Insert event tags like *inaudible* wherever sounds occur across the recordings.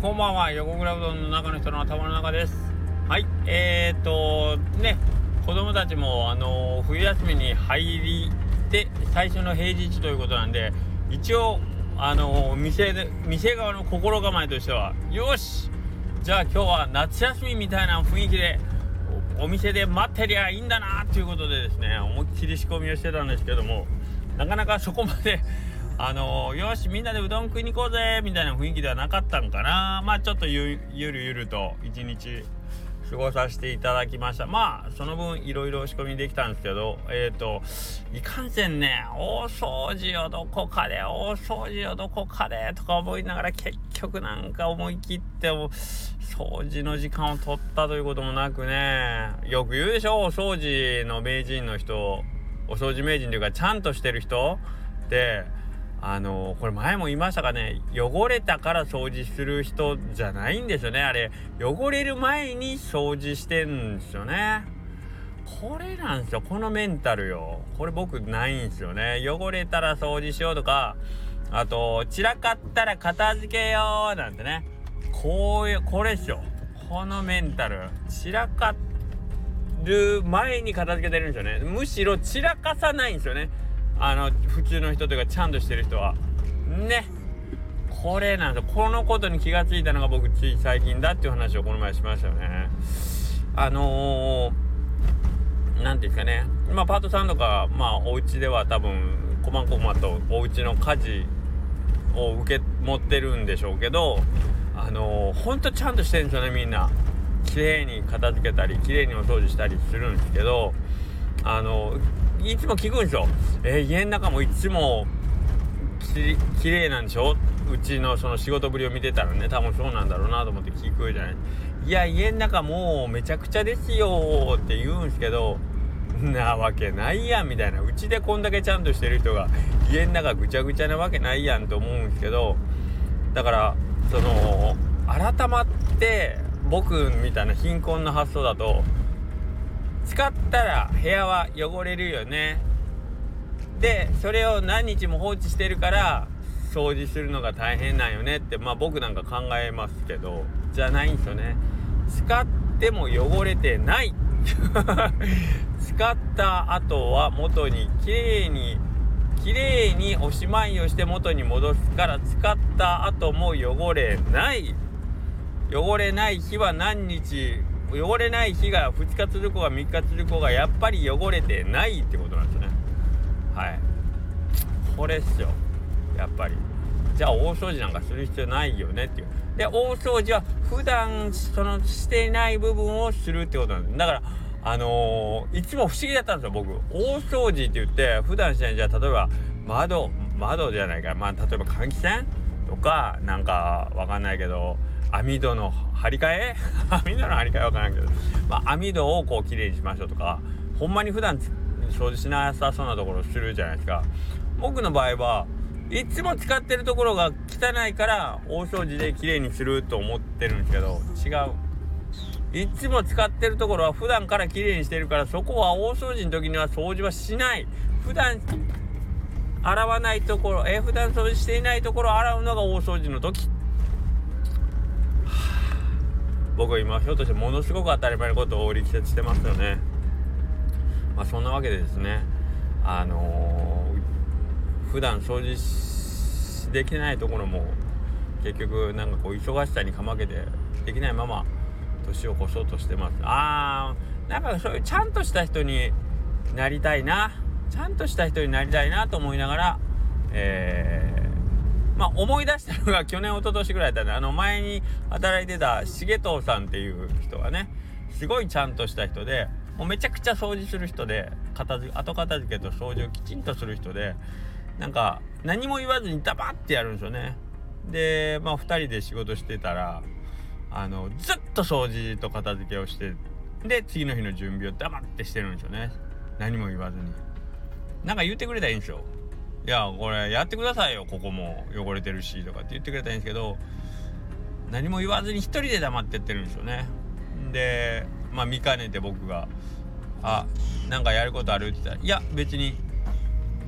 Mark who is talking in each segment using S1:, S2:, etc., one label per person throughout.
S1: こんばんは。横倉うどんの中の人の頭の中です。はい。えーとね子供たちもあの冬休みに入りで最初の平日ということなんで一応あの店で店側の心構えとしてはよし。じゃあ今日は夏休みみたいな雰囲気でお店で待ってりゃいいんだなということでですね思いっきり仕込みをしてたんですけどもなかなかそこまであのよしみんなでうどん食いに行こうぜみたいな雰囲気ではなかったんかな。まあちょっとゆるゆると一日過ごさせていただきました。まあその分いろいろ仕込みできたんですけどえっ、ー、といかんせんね大掃除をどこかで大掃除をどこかでとか思いながら結局なんか思い切って掃除の時間を取ったということもなくね。よく言うでしょお掃除の名人の人お掃除名人というかちゃんとしてる人って。あのこれ前も言いましたかね。汚れたから掃除する人じゃないんですよね。あれ汚れる前に掃除してんですよね。これなんですよ。このメンタルよ。これ僕ないんですよね。汚れたら掃除しようとかあと散らかったら片付けようなんてね。こういうこれっすよ。このメンタル。散らかる前に片付けてるんですよね。むしろ散らかさないんですよね。あの普通の人というかちゃんとしてる人は。ね。これなんですこのことに気が付いたのが僕つい最近だっていう話をこの前しましたよね。あの何、ー、ていうんですかね。まあパートさんとかまあお家では多分こまこまとお家の家事を受け持ってるんでしょうけどあのー、ほんとちゃんとしてるんですよねみんな。綺麗に片付けたり綺麗にお掃除したりするんですけどあのーいつも聞くんですよ。えー、家の中もいつもききれいなんでしょ？うちのその仕事ぶりを見てたらね多分そうなんだろうなと思って聞くじゃない。いや家の中もうめちゃくちゃですよって言うんすけどなわけないやんみたいな。うちでこんだけちゃんとしてる人が家の中ぐちゃぐちゃなわけないやんと思うんですけどだからその改まって僕みたいな貧困の発想だと使ったら部屋は汚れるよね。でそれを何日も放置してるから掃除するのが大変なんよね。ってまあ僕なんか考えますけどじゃないんですよね。使っても汚れてない。*laughs* 使った後は元にきれいにきれいにおしまいをして元に戻すから使った後も汚れない。汚れない日は何日汚れない日が2日続こうが3日続こうがやっぱり汚れてないってことなんですよね。はい。これっすよ。やっぱり。じゃあ大掃除なんかする必要ないよねっていう。で大掃除は普段そのしていない部分をするってことなんです。だからあのー、いつも不思議だったんですよ僕。大掃除って言って普段しないじゃあ例えば窓窓じゃないか。らまあ例えば換気扇とかなんかわかんないけど網戸の張り替え？*laughs* 網戸の張り替えわからんけど、まあ、網戸をこう綺麗にしましょうとかほんまに普段掃除しなさそうなところをするじゃないですか。僕の場合はいつも使ってるところが汚いから大掃除で綺麗にすると思ってるんですけど違う。いつも使ってるところは普段から綺麗にしてるからそこは大掃除の時には掃除はしない。普段洗わないところえ普段掃除していないところを洗うのが大掃除の時。僕今ひょっとしてものすごく当たり前のことを力説してますよね。まあそんなわけでですねあのー、普段掃除できないところも結局なんかこう忙しさにかまけてできないまま年を越そうとしてます。あーなんかそういうちゃんとした人になりたいなちゃんとした人になりたいなと思いながらえーまあ、思い出したのが去年一昨年ぐらいだったんであの前に働いてた重藤さんっていう人がねすごいちゃんとした人でもうめちゃくちゃ掃除する人で片付後片付けと掃除をきちんとする人でなんか何も言わずにダバってやるんですよね。でまあ2人で仕事してたらあのずっと掃除と片付けをしてで次の日の準備を黙ってしてるんですよね。何も言わずに。なんか言ってくれたらいいんですよ。いやこれやってくださいよ。ここも汚れてるしとかって言ってくれたんですけど何も言わずに一人で黙ってってるんですよね。でまあ見かねて僕が「あなんかやることある?」って言ったら「いや別に」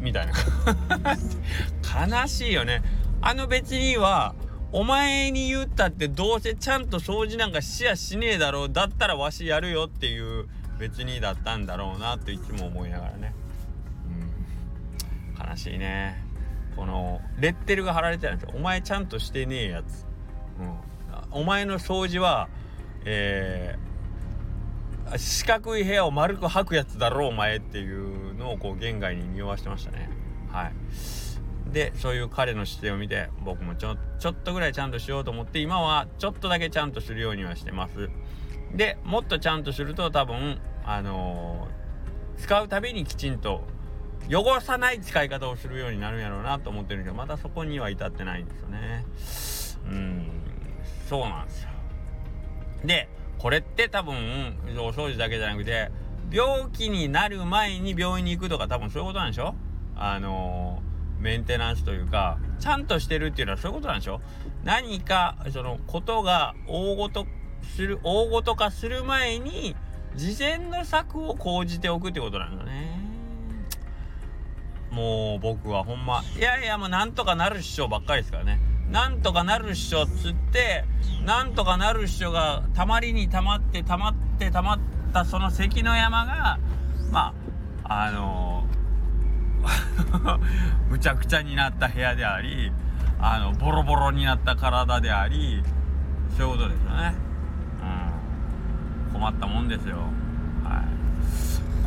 S1: みたいな。*laughs* 悲しいよね。あの別にはお前に言ったってどうせちゃんと掃除なんかしやしねえだろう。だったらわしやるよっていう別にだったんだろうなっていつも思いながらね、悲しいね。このレッテルが貼られてるんですよお前ちゃんとしてねえやつ、うん、お前の掃除はえー、四角い部屋を丸く吐くやつだろうお前っていうのをこう言外に匂わしてましたね。はい。でそういう彼の姿勢を見て僕もちょちょっとぐらいちゃんとしようと思って今はちょっとだけちゃんとするようにはしてます。でもっとちゃんとすると多分あのー、使うたびにきちんと汚さない使い方をするようになるんやろうなと思ってるけどまだそこには至ってないんですよね。うん。そうなんですよ。でこれって多分お掃除だけじゃなくて病気になる前に病院に行くとか多分そういうことなんでしょ？あのーメンテナンスというかちゃんとしてるっていうのはそういうことなんでしょ？何かそのことが大ごとする大ごと化する前に事前の策を講じておくってことなんだね。もう僕はほんまいやいやもうなんとかなるっしょばっかりですからね。なんとかなるっしょっつってなんとかなるっしょがたまりにたまってたまってたまったその関の山がまああのー *laughs* むちゃくちゃになった部屋でありあのボロボロになった体でありそういうことですよね、うん、困ったもんですよ、はい、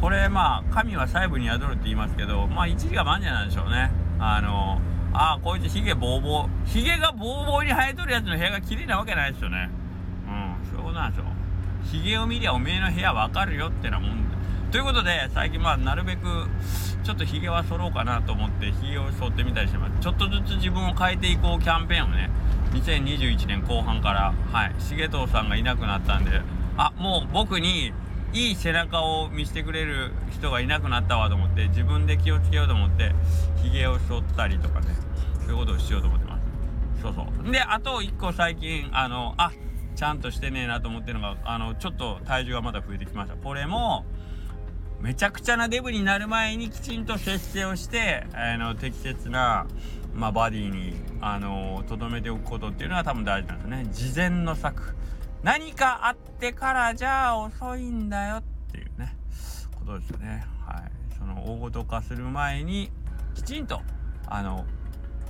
S1: これまあ神は細部に宿るって言いますけどまあ一時が万事なんでしょうね。あのああこいつヒゲボーボー。ヒゲがボーボーに生えとるやつの部屋が綺麗なわけないですよね。うんそういうことなんですよヒゲを見りゃおめえの部屋わかるよってなもんということで最近まあなるべくちょっとヒゲは剃ろうかなと思ってヒゲを剃ってみたりしてます。ちょっとずつ自分を変えていこうキャンペーンをね2021年後半からはい重藤さんがいなくなったんであもう僕にいい背中を見せてくれる人がいなくなったわと思って自分で気をつけようと思ってヒゲを剃ったりとかねそういうことをしようと思ってます。そうそう。であと1個最近あのあちゃんとしてねえなと思ってるのがあのちょっと体重がまた増えてきました。これもめちゃくちゃなデブになる前にきちんと節制をして、あの適切な、まあ、バディにあの留めておくことっていうのは多分大事なんですね。事前の策。何かあってからじゃあ遅いんだよっていうね。ことですよね。はい。その大ごと化する前にきちんとあの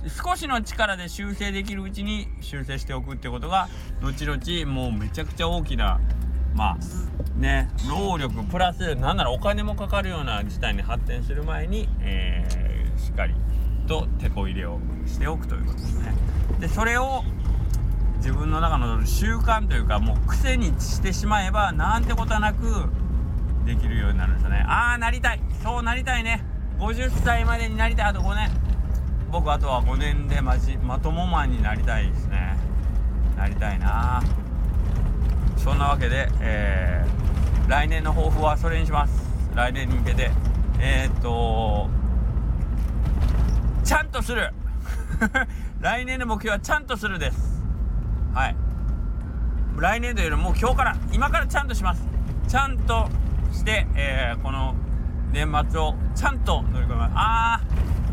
S1: 少しの力で修正できるうちに修正しておくってことが後々もうめちゃくちゃ大きなまあね労力プラスなんならお金もかかるような事態に発展する前に、えー、しっかりと手こ入れをしておくということですね。でそれを自分の中の習慣というかもう癖にしてしまえばなんてことはなくできるようになるんですよね。ああなりたい。そうなりたいね。50歳までになりたい。あと5年。僕あとは5年でまじまともマンになりたいですね。なりたいな。そんなわけで、えー、来年の抱負はそれにします。来年に向けて。えー、っとちゃんとする。*laughs* 来年の目標はちゃんとするです。はい。来年というよりもう今日から今からちゃんとします。ちゃんとして、えー、この年末をちゃんと乗り越えます。ああ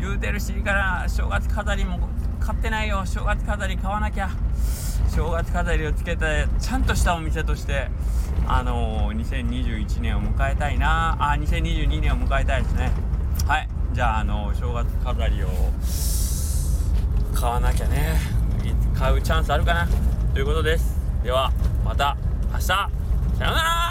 S1: 言うてるしから正月飾りも買ってないよ。正月飾り買わなきゃ。正月飾りをつけてちゃんとしたお店としてあのー、2021年を迎えたいな。あ2022年を迎えたいですね。はい。じゃああのー、正月飾りを買わなきゃね。買うチャンスあるかな。ということです。ではまた明日。さようなら。